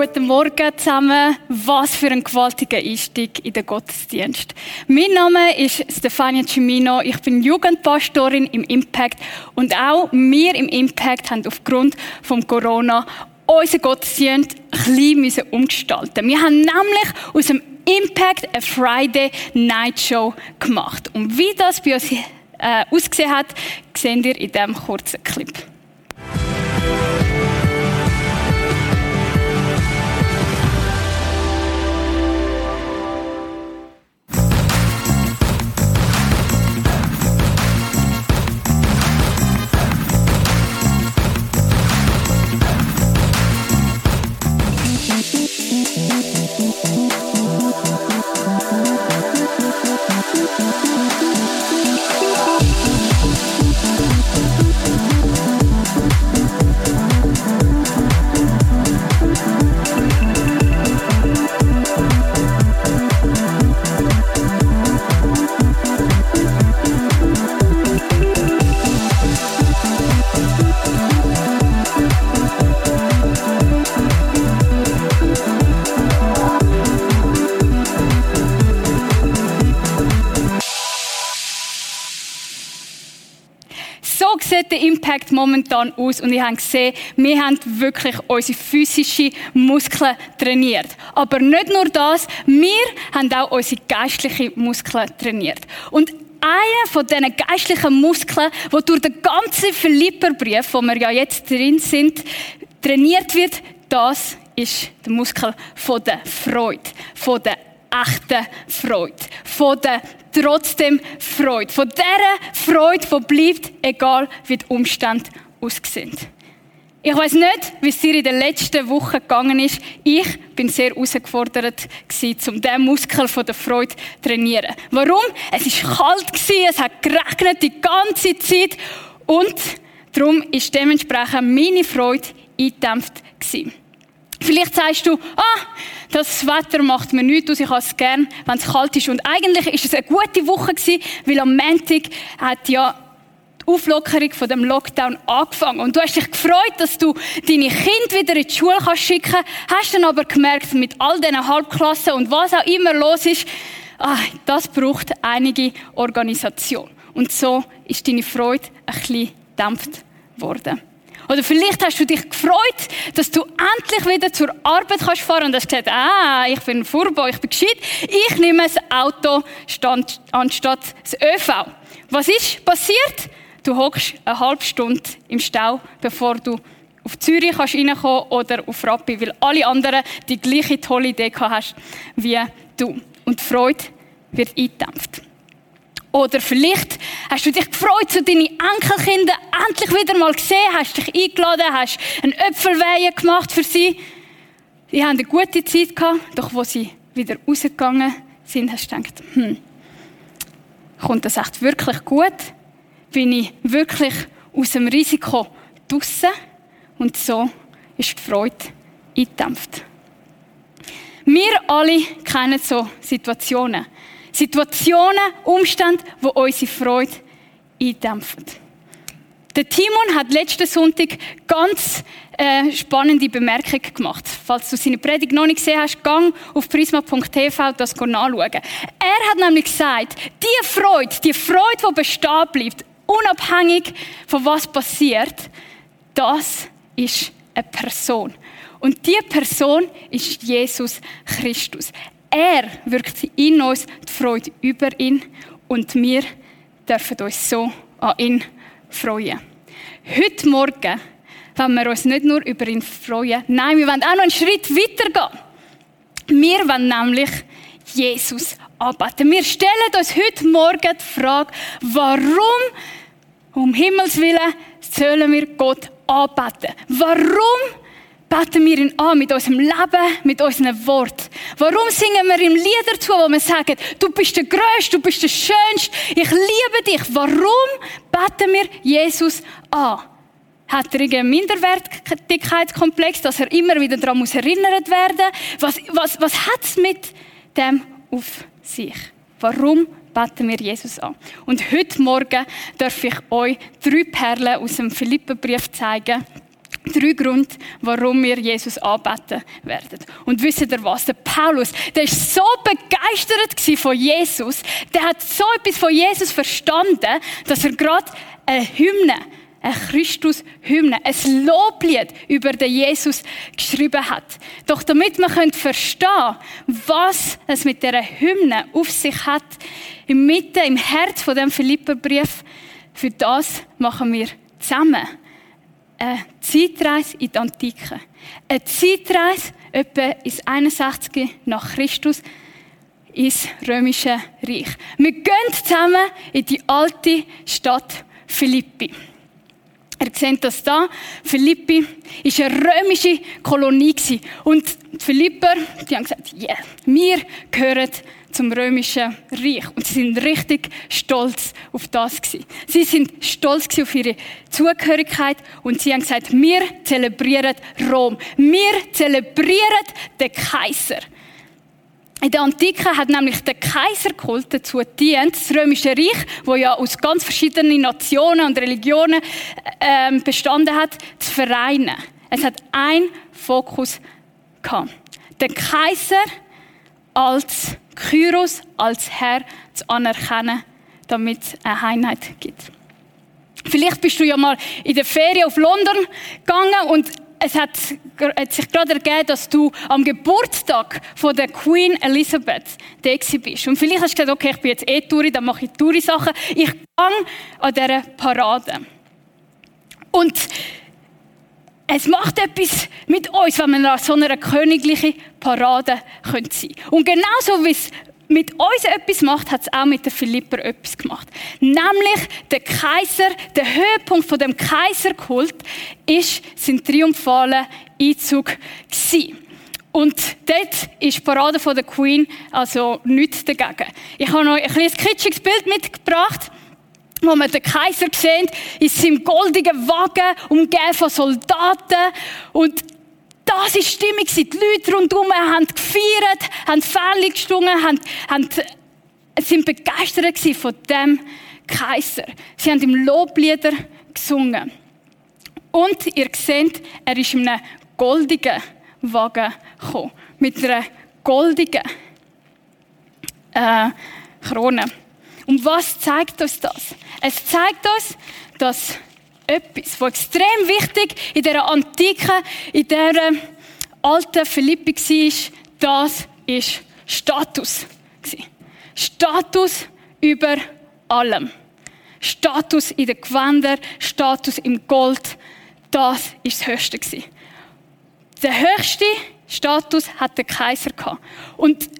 guten Morgen zusammen. Was für ein gewaltiger Einstieg in den Gottesdienst. Mein Name ist Stefania Cimino. Ich bin Jugendpastorin im Impact und auch wir im Impact haben aufgrund von Corona unseren Gottesdienst ein bisschen umgestalten. Wir haben nämlich aus dem Impact eine Friday Night Show gemacht. Und wie das bei uns äh, ausgesehen hat, sehen ihr in diesem kurzen Clip. Impact momentan aus? Und ich habe gesehen, wir haben wirklich unsere physischen Muskeln trainiert. Aber nicht nur das, wir haben auch unsere geistlichen Muskeln trainiert. Und einer von diesen geistlichen Muskeln, wo durch den ganzen Philipperbrief, wo wir ja jetzt drin sind, trainiert wird, das ist der Muskel von der Freude, von der echten Freude, von der trotzdem Freude. Von dieser Freude, die bleibt, egal wie die Umstände aussehen. Ich weiß nicht, wie es dir in den letzten Wochen gegangen ist. Ich bin sehr herausgefordert um diesen Muskel von der Freude zu trainieren. Warum? Es war kalt, es hat geregnet die ganze Zeit und darum ist dementsprechend meine Freude eingedämpft gewesen. Vielleicht sagst du, ah, das Wetter macht mir nichts aus, ich habe es gern, wenn es kalt ist. Und eigentlich ist es eine gute Woche gewesen, weil am Montag hat ja die Auflockerung von dem Lockdown angefangen. Und du hast dich gefreut, dass du deine Kinder wieder in die Schule kannst schicken hast dann aber gemerkt, mit all diesen Halbklassen und was auch immer los ist, ah, das braucht einige Organisation. Und so ist deine Freude ein bisschen gedämpft worden. Oder vielleicht hast du dich gefreut, dass du endlich wieder zur Arbeit kannst fahren und hast gesagt, ah, ich bin Furbo, ich bin gescheit. Ich nehme das Auto stand, anstatt das ÖV. Was ist passiert? Du hockst eine halbe Stunde im Stau, bevor du auf Zürich kannst reinkommen oder auf Rappi, weil alle anderen die gleiche tolle Idee hast wie du. Und die Freude wird eingedämpft. Oder vielleicht hast du dich gefreut, so deine Enkelkinder endlich wieder mal gesehen, hast dich eingeladen, hast einen Äpfelweihen gemacht für sie. Die haben eine gute Zeit gehabt, doch wo sie wieder rausgegangen sind, hast du gedacht, hm, kommt das echt wirklich gut? Bin ich wirklich aus dem Risiko draussen? Und so ist die Freude eingedämpft. Wir alle kennen so Situationen. Situationen, Umstände, die unsere Freude eindämpfen. Der Timon hat letzten Sonntag ganz äh, spannende Bemerkung gemacht. Falls du seine Predigt noch nicht gesehen hast, gang auf prisma.tv das nachschauen. Er hat nämlich gesagt, die Freude, die Freude, die bestehen bleibt, unabhängig von was passiert, das ist eine Person. Und diese Person ist Jesus Christus. Er wirkt in uns die Freude über ihn und wir dürfen uns so an ihn freuen. Heute Morgen wollen wir uns nicht nur über ihn freuen, nein, wir wollen auch noch einen Schritt weiter gehen. Wir wollen nämlich Jesus anbeten. Wir stellen uns heute Morgen die Frage, warum um Himmels Willen sollen wir Gott anbeten? Warum beten wir ihn an mit unserem Leben, mit unseren Worten. Warum singen wir ihm Lieder zu, wo wir sagen, du bist der Größte, du bist der Schönste, ich liebe dich. Warum beten wir Jesus an? Hat er einen Minderwertigkeitskomplex, dass er immer wieder daran muss erinnert werden Was, was, was hat es mit dem auf sich? Warum beten wir Jesus an? Und heute Morgen darf ich euch drei Perlen aus dem Philipperbrief zeigen, Drei Gründe, warum wir Jesus anbeten werden. Und wisst ihr was? Der Paulus, der ist so begeistert von Jesus, der hat so etwas von Jesus verstanden, dass er gerade eine Hymne, eine Christus-Hymne, ein Loblied über den Jesus geschrieben hat. Doch damit man verstehen was es mit dieser Hymne auf sich hat, im Mitte, im Herz von dem Philipperbrief, für das machen wir zusammen eine Zeitreise in die Antike. Eine Zeitreise etwa ins 61. nach Christus ins römische Reich. Wir gehen zusammen in die alte Stadt Philippi. Ihr seht das da. Philippi war eine römische Kolonie. Und die Philipper, die haben gesagt, yeah, wir gehören zum römischen Reich. Und sie sind richtig stolz auf das gewesen. Sie sind stolz auf ihre Zugehörigkeit und sie haben gesagt, wir zelebrieren Rom. Wir zelebrieren den Kaiser. In der Antike hat nämlich der Kaiserkult dazu gedient, das Römische Reich, wo ja aus ganz verschiedenen Nationen und Religionen äh, bestanden hat, zu vereinen. Es hat ein Fokus gehabt. Der Kaiser als Kyros, als Herr zu anerkennen, damit es eine Einheit gibt. Vielleicht bist du ja mal in der Ferien auf London gegangen und es hat, hat, sich gerade ergeben, dass du am Geburtstag von der Queen Elizabeth da bist. Und vielleicht hast du gesagt, okay, ich bin jetzt eh Touri, dann mache ich Touri-Sachen. Ich gehe an dieser Parade. Und es macht etwas mit uns, wenn wir an so einer königlichen Parade sein können. Und genauso wie es mit uns etwas macht, hat es auch mit den Philipper etwas gemacht. Nämlich der Kaiser, der Höhepunkt von dem Kaiserkult ist sein triumphalen Einzug gewesen. Und dort ist die Parade von der Queen also nichts dagegen. Ich habe noch ein kleines kitschiges Bild mitgebracht wo man den Kaiser sieht, in seinem goldigen Wagen, umgeben von Soldaten. Und das war die Stimmung. Die Leute rundherum haben gefeiert, haben Fälle gestungen, haben, haben, sind begeistert von dem Kaiser. Sie haben ihm Loblieder gesungen. Und ihr seht, er ist in einem goldigen Wagen gekommen. Mit einer goldigen äh, Krone. Und was zeigt uns das? Es zeigt uns, dass etwas, was extrem wichtig in der Antike, in der alten Philippi war, das ist Status. Status über allem. Status in den Gewändern, Status im Gold, das ist das Höchste. Der höchste Status hat der Kaiser. Und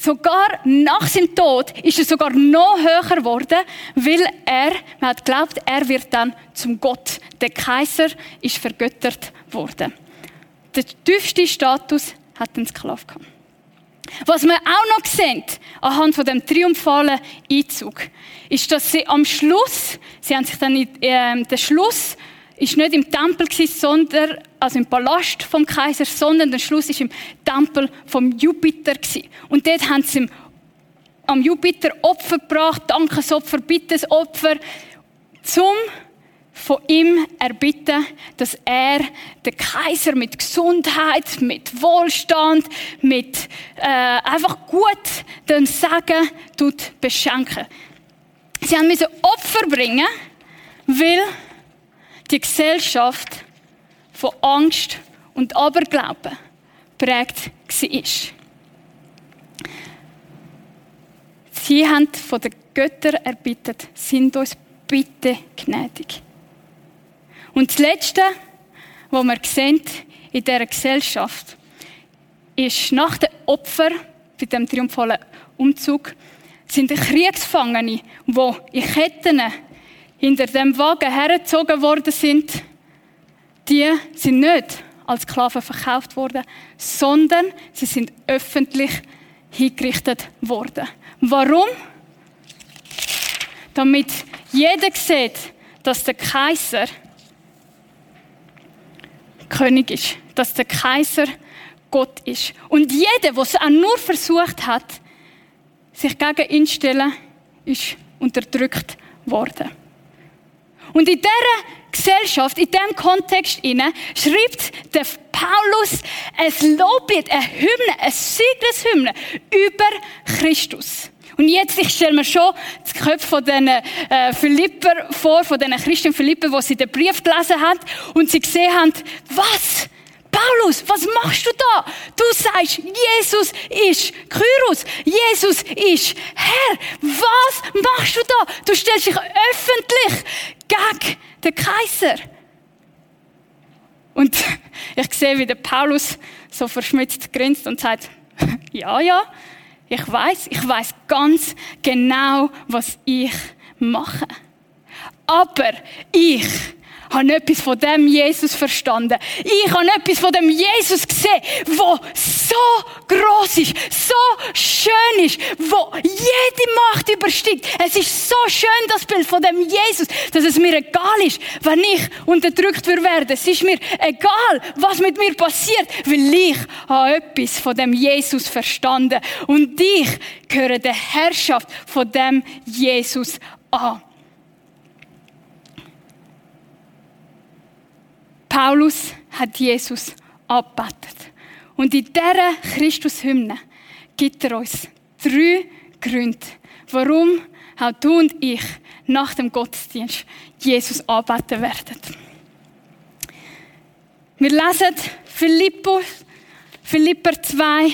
Sogar nach seinem Tod ist er sogar noch höher geworden, weil er, man hat geglaubt, er wird dann zum Gott. Der Kaiser ist vergöttert worden. Der tiefste Status hat ein Sklave gehabt. Was wir auch noch sehen, anhand von dem triumphalen Einzug, ist, dass sie am Schluss, sie haben sich dann in, äh, den Schluss ist nicht im Tempel gewesen, sondern, also im Palast vom Kaiser, sondern der Schluss ist im Tempel vom Jupiter gewesen. Und dort haben sie am Jupiter Opfer gebracht, Dankesopfer, Bittesopfer, zum von ihm erbitten, dass er den Kaiser mit Gesundheit, mit Wohlstand, mit äh, einfach gut dem Segen tut beschenken. Sie haben müssen Opfer bringen, weil die Gesellschaft von Angst und Aberglauben prägt war. Sie haben von den Göttern erbittet, sind uns bitte gnädig. Und das Letzte, was wir sehen in dieser Gesellschaft, ist nach dem Opfer, bei dem triumphalen Umzug, sind Kriegsgefangene, die in Ketten hinter dem Wagen hergezogen worden sind, die sind nicht als Sklaven verkauft worden, sondern sie sind öffentlich hingerichtet worden. Warum? Damit jeder sieht, dass der Kaiser König ist, dass der Kaiser Gott ist. Und jeder, der es auch nur versucht hat, sich gegen ihn zu stellen, ist unterdrückt worden. Und in dieser Gesellschaft, in diesem Kontext inne, schreibt der Paulus ein Loblied, eine Hymne, eine Siegeshymne über Christus. Und jetzt, ich stelle mir schon das Köpfe von diesen äh, Philipper vor, von diesen Christen Philipper, die sie den Brief gelesen haben und sie gesehen haben, was? Paulus, was machst du da? Du sagst, Jesus ist Kyros, Jesus ist Herr. Was machst du da? Du stellst dich öffentlich gegen den Kaiser. Und ich sehe, wie der Paulus so verschmitzt grinst und sagt, ja, ja, ich weiß, ich weiß ganz genau, was ich mache. Aber ich habe etwas von dem Jesus verstanden. Ich habe etwas von dem Jesus gesehen, wo so groß ist, so schön ist, wo jede Macht übersteigt. Es ist so schön, das Bild von dem Jesus, dass es mir egal ist, wenn ich unterdrückt werde. Es ist mir egal, was mit mir passiert, weil ich habe etwas von dem Jesus verstanden. Und ich gehöre der Herrschaft von dem Jesus an. Paulus hat Jesus abbettet. Und in dieser Christus-Hymne gibt er uns drei Gründe, warum auch du und ich nach dem Gottesdienst Jesus anbeten werden. Wir lesen Philippus, Philipper 2,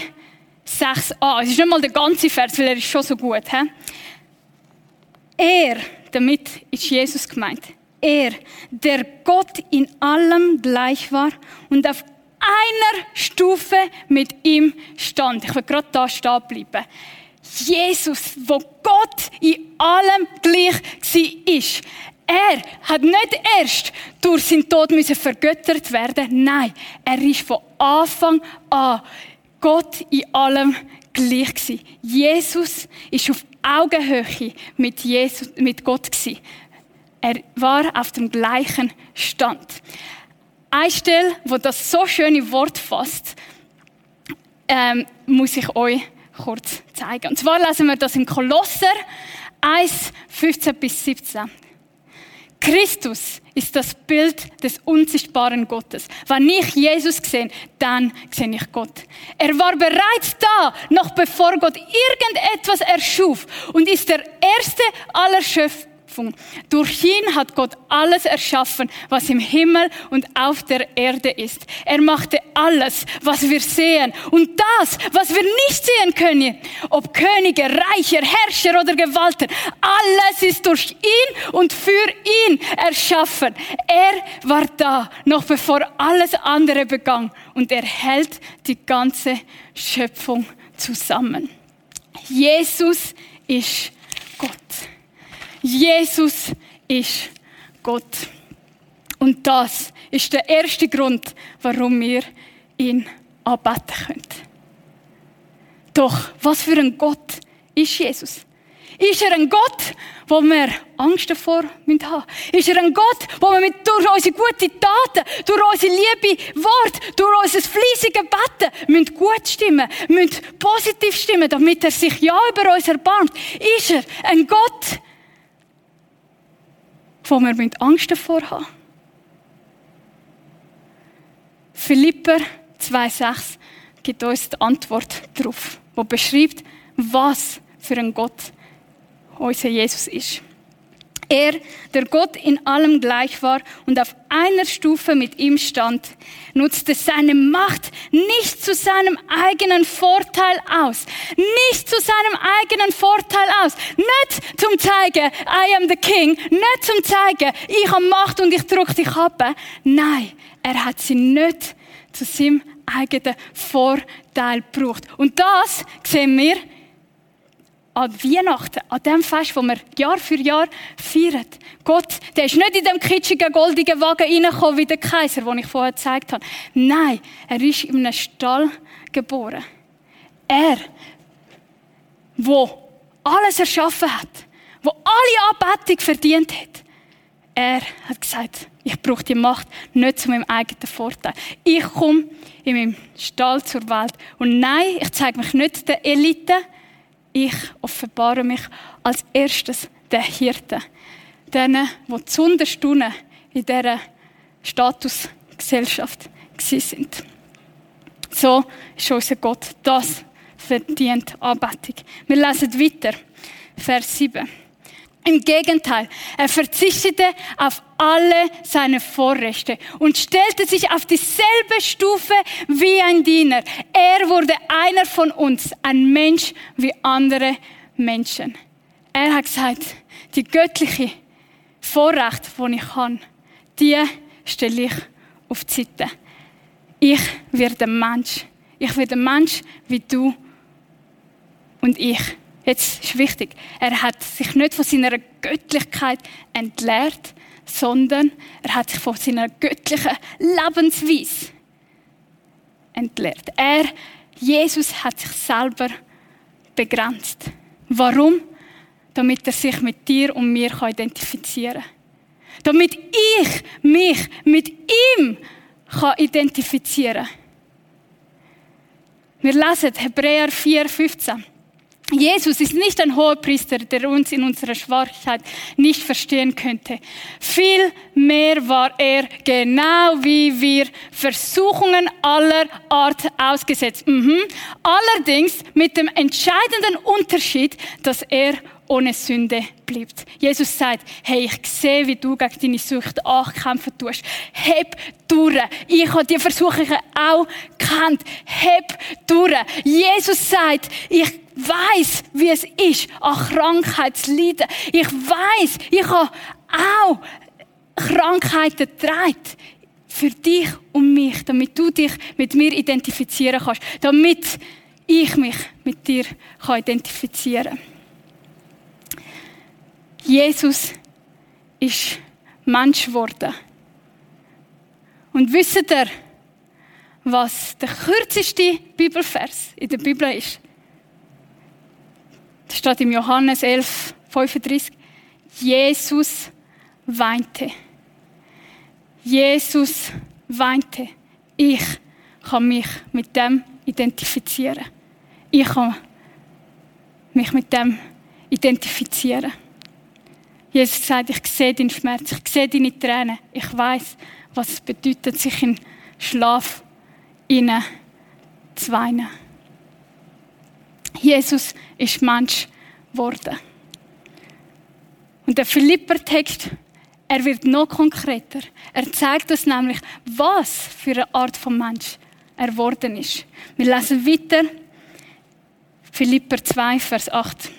6a. Es ist nicht mal der ganze Vers, weil er ist schon so gut. He? Er, damit ist Jesus gemeint er, der Gott in allem gleich war und auf einer Stufe mit ihm stand. Ich will gerade da stehen bleiben. Jesus, wo Gott in allem gleich war. Er hat nicht erst durch seinen Tod müssen vergöttert werden. Nein, er ist von Anfang an Gott in allem gleich gewesen. Jesus ist auf Augenhöhe mit, Jesus, mit Gott gewesen. Er war auf dem gleichen Stand. Eine Stelle, wo das so schöne Wort fasst, ähm, muss ich euch kurz zeigen. Und zwar lesen wir das in Kolosser 1, 15 bis 17. Christus ist das Bild des unsichtbaren Gottes. Wenn ich Jesus sehe, dann sehe ich Gott. Er war bereits da, noch bevor Gott irgendetwas erschuf und ist der erste aller Schöpfer Schöpfung. Durch ihn hat Gott alles erschaffen, was im Himmel und auf der Erde ist. Er machte alles, was wir sehen und das, was wir nicht sehen können. Ob Könige, Reicher, Herrscher oder Gewalten. Alles ist durch ihn und für ihn erschaffen. Er war da, noch bevor alles andere begann. Und er hält die ganze Schöpfung zusammen. Jesus ist. Jesus ist Gott. Und das ist der erste Grund, warum wir ihn anbeten können. Doch, was für ein Gott ist Jesus? Ist er ein Gott, wo wir Angst davor haben müssen? Ist er ein Gott, wo wir mit, durch unsere guten Taten, durch unsere liebe Wort, durch unser fleißige Betten müssen gut stimmen, müssen positiv stimmen, damit er sich ja über uns erbarmt? Ist er ein Gott, wo wir Angst davor haben Philipper 2,6 gibt uns die Antwort darauf, wo beschreibt, was für ein Gott unser Jesus ist. Er, der Gott in allem gleich war und auf einer Stufe mit ihm stand, nutzte seine Macht nicht zu seinem eigenen Vorteil aus. Nicht zu seinem eigenen Vorteil aus. Nicht zum zeigen, I am the king. Nicht zum zeigen, ich habe Macht und ich drücke dich ab. Nein, er hat sie nicht zu seinem eigenen Vorteil gebraucht. Und das sehen wir an Weihnachten, an dem Fest, wo wir Jahr für Jahr feiern. Gott, der ist nicht in dem kitschigen, goldigen Wagen reingekommen wie der Kaiser, den ich vorher gezeigt habe. Nein, er ist in einem Stall geboren. Er, wo alles erschaffen hat, wo alle Anbetung verdient hat, er hat gesagt, ich brauche die Macht nicht zu meinem eigenen Vorteil. Ich komme in meinem Stall zur Welt. Und nein, ich zeige mich nicht der Elite, ich offenbare mich als erstes der Hirte. Denen, die zunderst in in dieser Statusgesellschaft sind. So ist unser Gott. Das verdient Anbetung. Wir lesen weiter. Vers 7. Im Gegenteil, er verzichtete auf alle seine Vorrechte und stellte sich auf dieselbe Stufe wie ein Diener. Er wurde einer von uns, ein Mensch wie andere Menschen. Er hat gesagt, die göttliche Vorrecht, die ich habe, die stelle ich auf die Seite. Ich werde ein Mensch. Ich werde ein Mensch wie du und ich. Jetzt ist wichtig, er hat sich nicht von seiner Göttlichkeit entleert, sondern er hat sich von seiner göttlichen Lebensweise entleert. Er, Jesus, hat sich selber begrenzt. Warum? Damit er sich mit dir und mir identifizieren kann. Damit ich mich mit ihm identifizieren kann. Wir lesen Hebräer 4, 15. Jesus ist nicht ein Hohepriester, der uns in unserer Schwachheit nicht verstehen könnte. Vielmehr war er genau wie wir Versuchungen aller Art ausgesetzt. Mhm. Allerdings mit dem entscheidenden Unterschied, dass er ohne Sünde bleibt. Jesus sagt, hey, ich sehe, wie du gegen deine Sucht ankämpfen tust. Heb durch. Ich habe die Versuchungen auch gekannt. Heb durch. Jesus sagt, ich weiß, wie es ist, an Krankheit zu leiden. Ich weiß, ich habe auch Krankheiten getragen. Für dich und mich, damit du dich mit mir identifizieren kannst. Damit ich mich mit dir kann identifizieren kann. Jesus ist Mensch geworden. Und wisst ihr, was der kürzeste Bibelvers in der Bibel ist? Das steht im Johannes 11, 35. Jesus weinte. Jesus weinte. Ich kann mich mit dem identifizieren. Ich kann mich mit dem identifizieren. Jesus sagt, ich sehe deinen Schmerz, ich sehe deine Tränen. Ich weiß, was es bedeutet, sich in Schlaf zu weinen. Jesus ist Mensch geworden. Und der Philipper-Text, er wird noch konkreter. Er zeigt uns nämlich, was für eine Art von Mensch er geworden ist. Wir lesen weiter. Philipper 2, Vers 8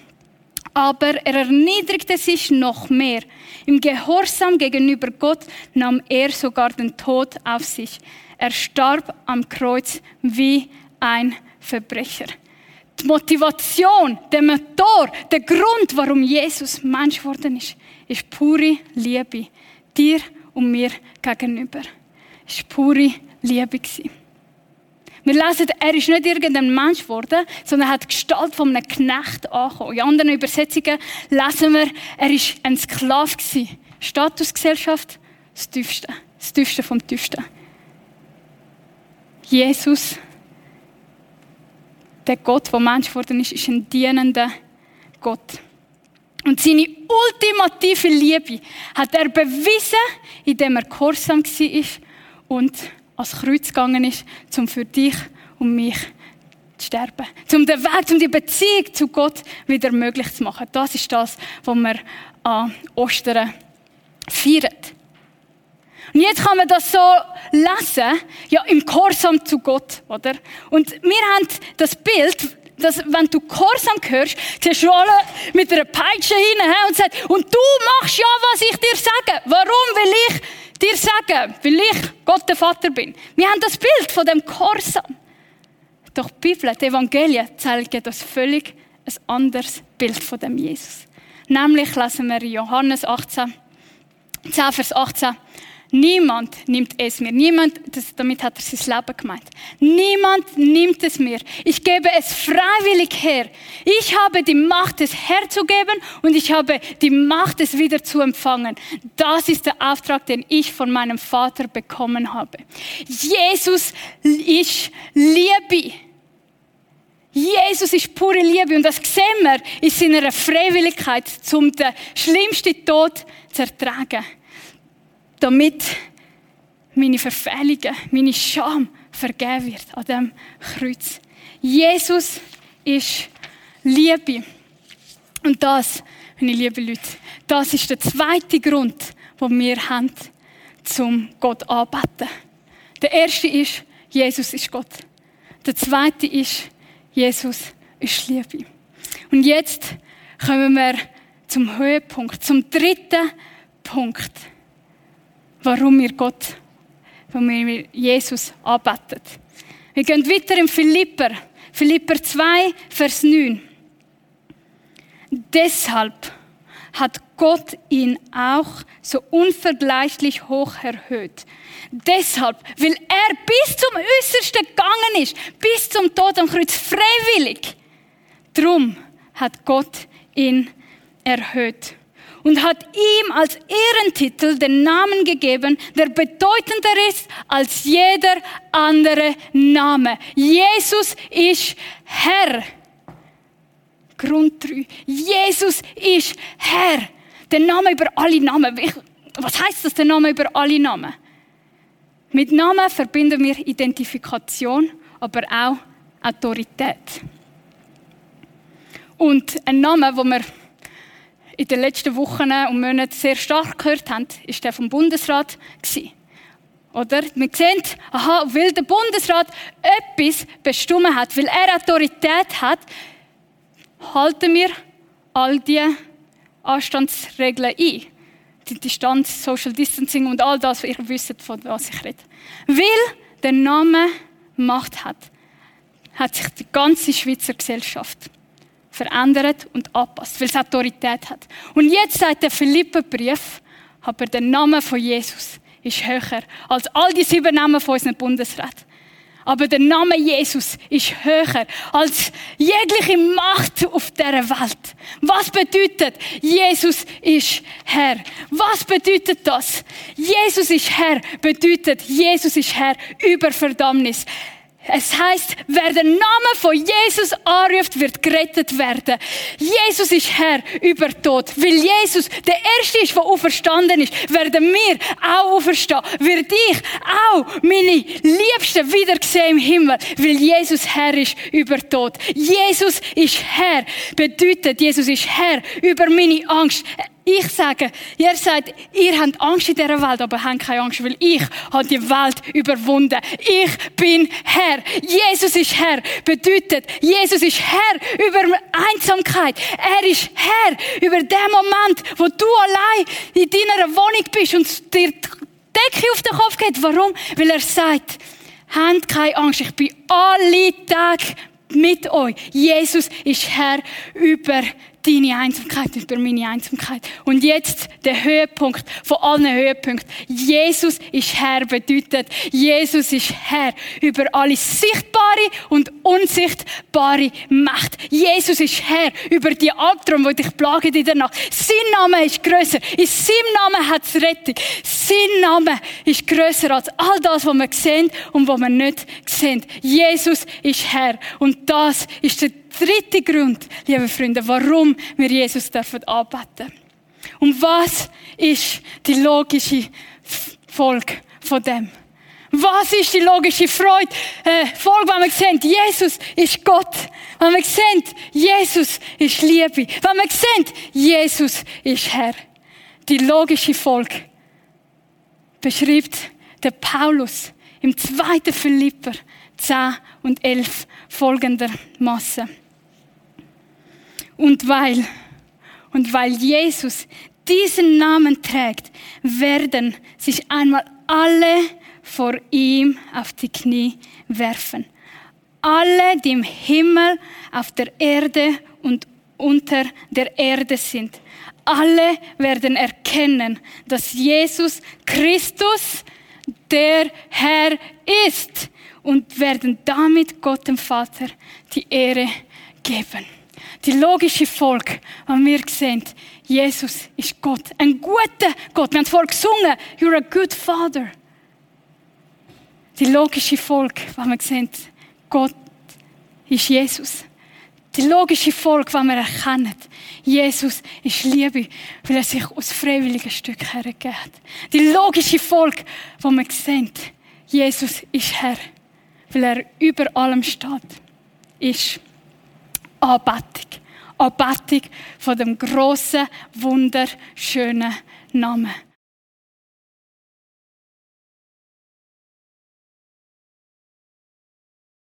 aber er erniedrigte sich noch mehr. Im Gehorsam gegenüber Gott nahm er sogar den Tod auf sich. Er starb am Kreuz wie ein Verbrecher. Die Motivation, der Motor, der Grund, warum Jesus Mensch geworden ist, ist pure Liebe. Dir und mir gegenüber. Es war pure Liebe. Wir lesen, er ist nicht irgendein Mensch geworden, sondern er hat die Gestalt von einem Knecht angekommen. In anderen Übersetzungen lesen wir, er war ein Sklave Statusgesellschaft, das Tiefste. Das Tiefste vom Tiefsten. Jesus, der Gott, der Mensch geworden ist, ist ein dienender Gott. Und seine ultimative Liebe hat er bewiesen, indem er gehorsam war und ans Kreuz gegangen ist, um für dich und mich zu sterben. Um den Weg, um die Beziehung zu Gott wieder möglich zu machen. Das ist das, was wir an Ostern feiern. Und jetzt kann man das so lesen, ja, im Gehorsam zu Gott, oder? Und wir haben das Bild, dass, wenn du Gehorsam hörst, siehst du alle mit einer Peitsche hin und sagst, und du machst ja, was ich dir sage. Warum will ich dir sagen, weil ich Gott der Vater bin. Wir haben das Bild von dem Gehorsam. Doch die Bibel, die Evangelien zeigen das völlig ein anderes Bild von dem Jesus. Nämlich lesen wir Johannes 18, 10 Vers 18. Niemand nimmt es mir. Niemand, das, damit hat er sein Leben gemeint. Niemand nimmt es mir. Ich gebe es freiwillig her. Ich habe die Macht, es herzugeben und ich habe die Macht, es wieder zu empfangen. Das ist der Auftrag, den ich von meinem Vater bekommen habe. Jesus ist Liebe. Jesus ist pure Liebe und das sehen wir in seiner Freiwilligkeit, um den schlimmsten Tod zu ertragen damit meine Verfehlungen, meine Scham vergeben wird an dem Kreuz. Jesus ist Liebe. Und das, meine lieben Leute, das ist der zweite Grund, den wir haben, zum Gott anbeten. Der erste ist, Jesus ist Gott. Der zweite ist, Jesus ist Liebe. Und jetzt kommen wir zum Höhepunkt, zum dritten Punkt, warum wir Gott, warum wir Jesus anbeten. Wir gehen weiter in Philipper, Philipper 2, Vers 9. Deshalb hat Gott ihn auch so unvergleichlich hoch erhöht. Deshalb, weil er bis zum Äußersten gegangen ist, bis zum Tod am Kreuz, freiwillig. Drum hat Gott ihn erhöht und hat ihm als Ehrentitel den Namen gegeben, der bedeutender ist als jeder andere Name. Jesus ist Herr. Grund 3. Jesus ist Herr. Der Name über alle Namen. Was heißt das, der Name über alle Namen? Mit Namen verbinden wir Identifikation, aber auch Autorität. Und ein Name, wo wir in den letzten Wochen und Monaten sehr stark gehört haben, ist der vom Bundesrat Oder? Wir sehen, aha, weil der Bundesrat etwas bestimmt hat, weil er Autorität hat, halten wir all die Anstandsregeln ein. Die Distanz, Social Distancing und all das, ihr wisst, von was ich rede. Weil der Name Macht hat, hat sich die ganze Schweizer Gesellschaft verändert und anpasst, weil es Autorität hat. Und jetzt sagt der Philipperbrief, aber der Name von Jesus ist höher als all die sieben Namen von unserem Bundesrat. Aber der Name Jesus ist höher als jegliche Macht auf der Welt. Was bedeutet, Jesus ist Herr? Was bedeutet das? Jesus ist Herr bedeutet, Jesus ist Herr über Verdammnis. Es heißt, wer den Namen von Jesus anruft, wird gerettet werden. Jesus ist Herr über Tod. Weil Jesus der Erste ist, der auferstanden ist, werden wir auch auferstehen. Wird ich auch meine Liebsten wieder sehen im Himmel. Weil Jesus Herr ist über Tod. Jesus ist Herr. Bedeutet, Jesus ist Herr über meine Angst. Ich sage, ihr sagt, ihr habt Angst in dieser Welt, aber habt keine Angst, weil ich habe die Welt überwunden. Ich bin Herr. Jesus ist Herr. Bedeutet, Jesus ist Herr über Einsamkeit. Er ist Herr über den Moment, wo du allein in deiner Wohnung bist und dir die Decke auf den Kopf geht. Warum? Weil er sagt, habt keine Angst, ich bin alle Tage mit euch. Jesus ist Herr über deine Einsamkeit, über meine Einsamkeit. Und jetzt der Höhepunkt von allen Höhepunkten. Jesus ist Herr bedeutet, Jesus ist Herr über alle sichtbare und unsichtbare Macht. Jesus ist Herr über die Albträume, die dich plagen in der Nacht. Sein Name ist größer. In seinem Namen hat es Rettung. Sein Name ist größer als all das, was wir sehen und was wir nicht sehen. Jesus ist Herr. Und das ist der dritte Grund, liebe Freunde, warum wir Jesus dürfen anbeten. Und was ist die logische Folge von dem? Was ist die logische Freude, äh, Folge, wenn wir sehen, Jesus ist Gott. Wenn wir sehen, Jesus ist Liebe. Wenn wir sehen, Jesus ist Herr. Die logische Folge beschreibt der Paulus im 2. Philipper 10 und 11 folgendermaßen. Und weil, und weil Jesus diesen Namen trägt, werden sich einmal alle vor ihm auf die Knie werfen. Alle, die im Himmel, auf der Erde und unter der Erde sind. Alle werden erkennen, dass Jesus Christus der Herr ist und werden damit Gott dem Vater die Ehre geben. Die logische Folge, wenn wir sehen, Jesus ist Gott. Ein guter Gott. Wir haben es vorher gesungen. You're a good father. Die logische Folge, wenn wir sehen, Gott ist Jesus. Die logische Folge, wenn wir erkennen, Jesus ist Liebe, weil er sich aus freiwilligen Stück hergegeben hat. Die logische Folge, wo wir sehen, Jesus ist Herr, weil er über allem steht, ist Anbetung. Anbetung von dem grossen, wunderschönen Namen.